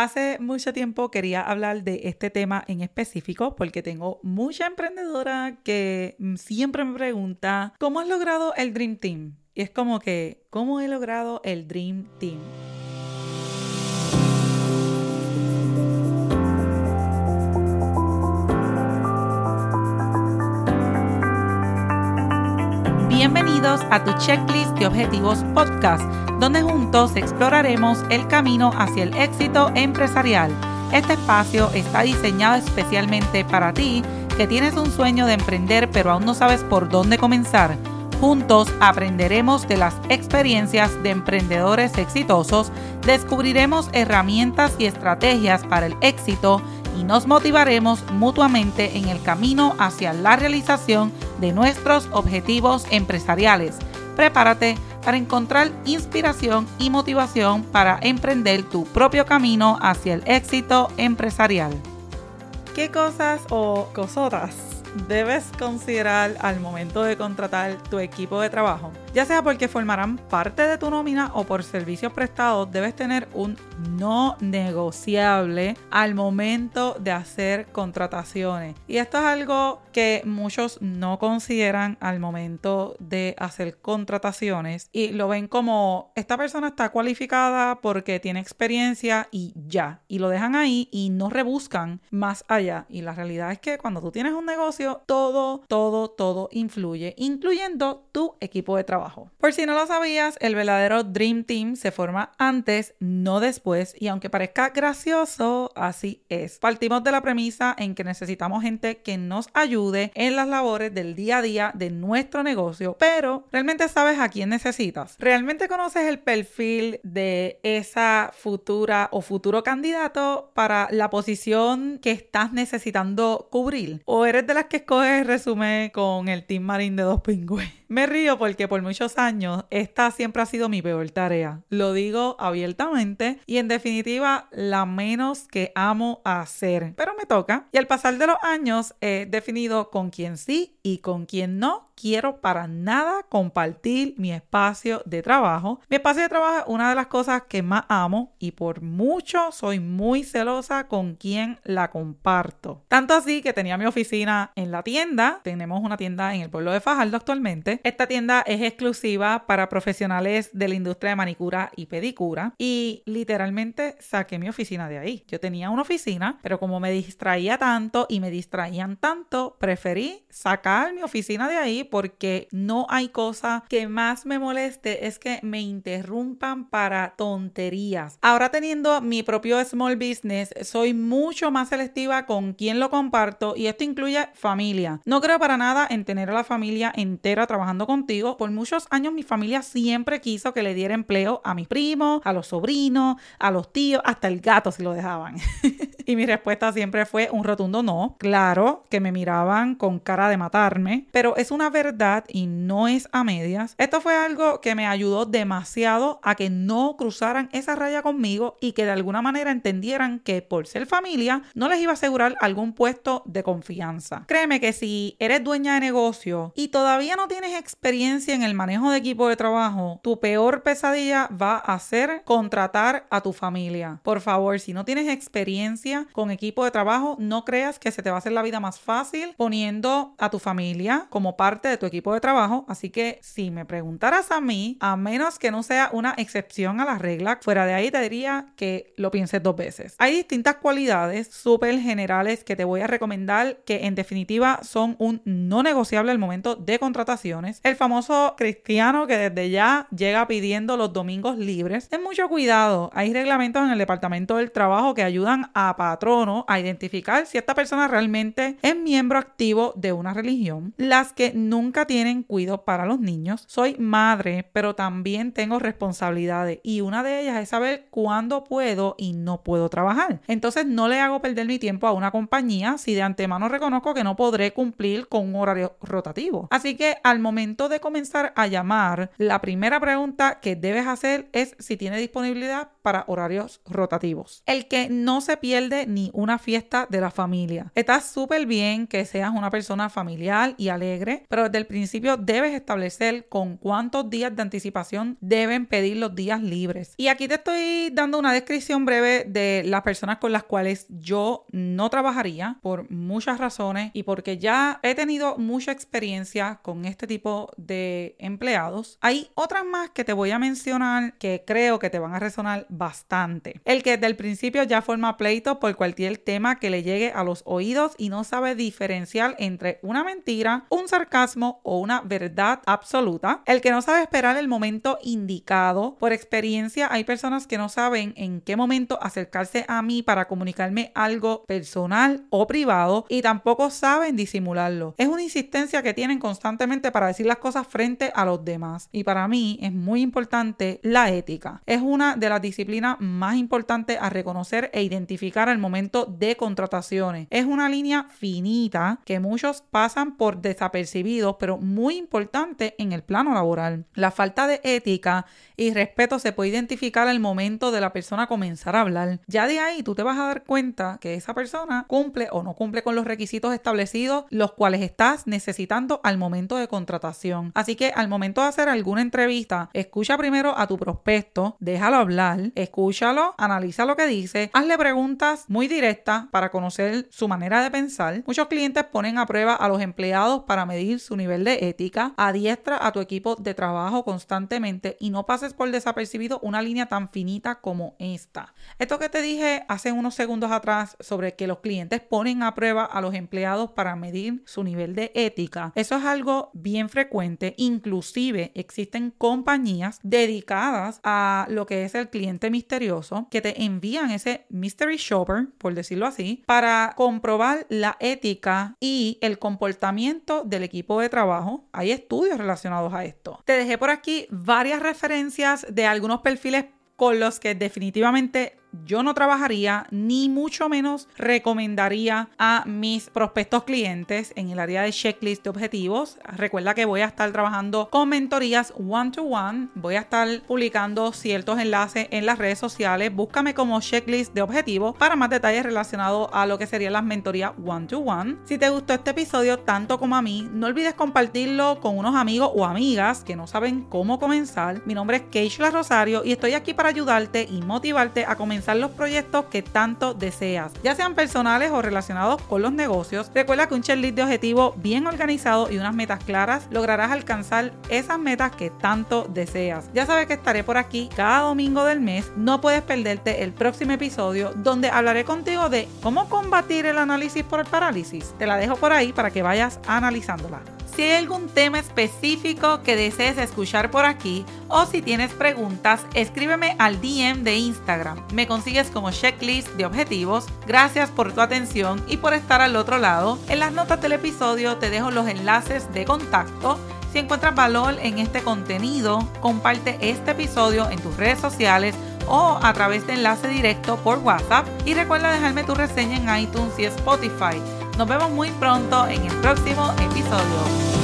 Hace mucho tiempo quería hablar de este tema en específico porque tengo mucha emprendedora que mm, siempre me pregunta, ¿cómo has logrado el Dream Team? Y es como que, ¿cómo he logrado el Dream Team? Bienvenidos a tu checklist de objetivos podcast, donde juntos exploraremos el camino hacia el éxito empresarial. Este espacio está diseñado especialmente para ti que tienes un sueño de emprender pero aún no sabes por dónde comenzar. Juntos aprenderemos de las experiencias de emprendedores exitosos, descubriremos herramientas y estrategias para el éxito y nos motivaremos mutuamente en el camino hacia la realización de nuestros objetivos empresariales. Prepárate para encontrar inspiración y motivación para emprender tu propio camino hacia el éxito empresarial. ¿Qué cosas o cosotas debes considerar al momento de contratar tu equipo de trabajo? Ya sea porque formarán parte de tu nómina o por servicios prestados, debes tener un no negociable al momento de hacer contrataciones. Y esto es algo que muchos no consideran al momento de hacer contrataciones y lo ven como esta persona está cualificada porque tiene experiencia y ya. Y lo dejan ahí y no rebuscan más allá. Y la realidad es que cuando tú tienes un negocio, todo, todo, todo influye, incluyendo tu equipo de trabajo. Por si no lo sabías, el verdadero Dream Team se forma antes, no después, y aunque parezca gracioso, así es. Partimos de la premisa en que necesitamos gente que nos ayude en las labores del día a día de nuestro negocio, pero realmente sabes a quién necesitas. ¿Realmente conoces el perfil de esa futura o futuro candidato para la posición que estás necesitando cubrir? ¿O eres de las que escoges resumen con el Team Marine de dos pingües? Me río porque por muchos años esta siempre ha sido mi peor tarea. Lo digo abiertamente y en definitiva la menos que amo hacer. Pero me toca y al pasar de los años he definido con quién sí y con quién no quiero para nada compartir mi espacio de trabajo. Mi espacio de trabajo es una de las cosas que más amo y por mucho soy muy celosa con quien la comparto. Tanto así que tenía mi oficina en la tienda. Tenemos una tienda en el pueblo de Fajardo actualmente. Esta tienda es exclusiva para profesionales de la industria de manicura y pedicura y literalmente saqué mi oficina de ahí. Yo tenía una oficina, pero como me distraía tanto y me distraían tanto, preferí sacar mi oficina de ahí porque no hay cosa que más me moleste es que me interrumpan para tonterías. Ahora teniendo mi propio small business, soy mucho más selectiva con quién lo comparto y esto incluye familia. No creo para nada en tener a la familia entera trabajando contigo. Por muchos años mi familia siempre quiso que le diera empleo a mis primos, a los sobrinos, a los tíos, hasta el gato si lo dejaban. y mi respuesta siempre fue un rotundo no. Claro que me miraban con cara de matarme, pero es una verdad y no es a medias. Esto fue algo que me ayudó demasiado a que no cruzaran esa raya conmigo y que de alguna manera entendieran que por ser familia no les iba a asegurar algún puesto de confianza. Créeme que si eres dueña de negocio y todavía no tienes experiencia en el manejo de equipo de trabajo, tu peor pesadilla va a ser contratar a tu familia. Por favor, si no tienes experiencia con equipo de trabajo, no creas que se te va a hacer la vida más fácil poniendo a tu familia como parte de tu equipo de trabajo, así que si me preguntaras a mí, a menos que no sea una excepción a la regla, fuera de ahí te diría que lo pienses dos veces. Hay distintas cualidades súper generales que te voy a recomendar que en definitiva son un no negociable al momento de contrataciones. El famoso cristiano que desde ya llega pidiendo los domingos libres. Ten mucho cuidado, hay reglamentos en el departamento del trabajo que ayudan a patrono a identificar si esta persona realmente es miembro activo de una religión. Las que nunca tienen cuidado para los niños. Soy madre, pero también tengo responsabilidades y una de ellas es saber cuándo puedo y no puedo trabajar. Entonces no le hago perder mi tiempo a una compañía si de antemano reconozco que no podré cumplir con un horario rotativo. Así que al momento de comenzar a llamar, la primera pregunta que debes hacer es si tiene disponibilidad para horarios rotativos. El que no se pierde ni una fiesta de la familia. Está súper bien que seas una persona familiar y alegre, pero desde el principio debes establecer con cuántos días de anticipación deben pedir los días libres. Y aquí te estoy dando una descripción breve de las personas con las cuales yo no trabajaría por muchas razones y porque ya he tenido mucha experiencia con este tipo de empleados. Hay otras más que te voy a mencionar que creo que te van a resonar bastante. El que desde el principio ya forma pleito por cualquier tema que le llegue a los oídos y no sabe diferenciar entre una mentira, un sarcasmo o una verdad absoluta. El que no sabe esperar el momento indicado. Por experiencia hay personas que no saben en qué momento acercarse a mí para comunicarme algo personal o privado y tampoco saben disimularlo. Es una insistencia que tienen constantemente para decir las cosas frente a los demás. Y para mí es muy importante la ética. Es una de las disciplinas más importantes a reconocer e identificar al momento de contrataciones. Es una línea finita que muchos pasan por desapercibidos, pero muy importante en el plano laboral. La falta de ética y respeto se puede identificar al momento de la persona comenzar a hablar. Ya de ahí tú te vas a dar cuenta que esa persona cumple o no cumple con los requisitos establecidos, los cuales estás necesitando al momento de contratación. Así que al momento de hacer alguna entrevista, escucha primero a tu prospecto, déjalo hablar, escúchalo, analiza lo que dice, hazle preguntas muy directas para conocer su manera de pensar. Muchos clientes ponen a prueba a los empleados para medir su nivel de ética, adiestra a tu equipo de trabajo constantemente y no pases por desapercibido una línea tan finita como esta. Esto que te dije hace unos segundos atrás sobre que los clientes ponen a prueba a los empleados para medir su nivel de ética, eso es algo bien frecuente, inclusive existen compañías dedicadas a lo que es el cliente misterioso que te envían ese mystery shopper, por decirlo así, para comprobar la ética y el comportamiento del equipo de trabajo. Hay estudios relacionados a esto. Te dejé por aquí varias referencias de algunos perfiles con los que definitivamente yo no trabajaría ni mucho menos recomendaría a mis prospectos clientes en el área de checklist de objetivos. Recuerda que voy a estar trabajando con mentorías one to one. Voy a estar publicando ciertos enlaces en las redes sociales. Búscame como checklist de objetivos para más detalles relacionados a lo que serían las mentorías one to one. Si te gustó este episodio tanto como a mí, no olvides compartirlo con unos amigos o amigas que no saben cómo comenzar. Mi nombre es Keishla Rosario y estoy aquí para ayudarte y motivarte a comenzar los proyectos que tanto deseas, ya sean personales o relacionados con los negocios. Recuerda que un checklist de objetivo bien organizado y unas metas claras lograrás alcanzar esas metas que tanto deseas. Ya sabes que estaré por aquí cada domingo del mes. No puedes perderte el próximo episodio donde hablaré contigo de cómo combatir el análisis por el parálisis. Te la dejo por ahí para que vayas analizándola. Si hay algún tema específico que desees escuchar por aquí o si tienes preguntas, escríbeme al DM de Instagram. Me consigues como checklist de objetivos. Gracias por tu atención y por estar al otro lado. En las notas del episodio te dejo los enlaces de contacto. Si encuentras valor en este contenido, comparte este episodio en tus redes sociales o a través de enlace directo por WhatsApp y recuerda dejarme tu reseña en iTunes y Spotify. Nos vemos muy pronto en el próximo episodio.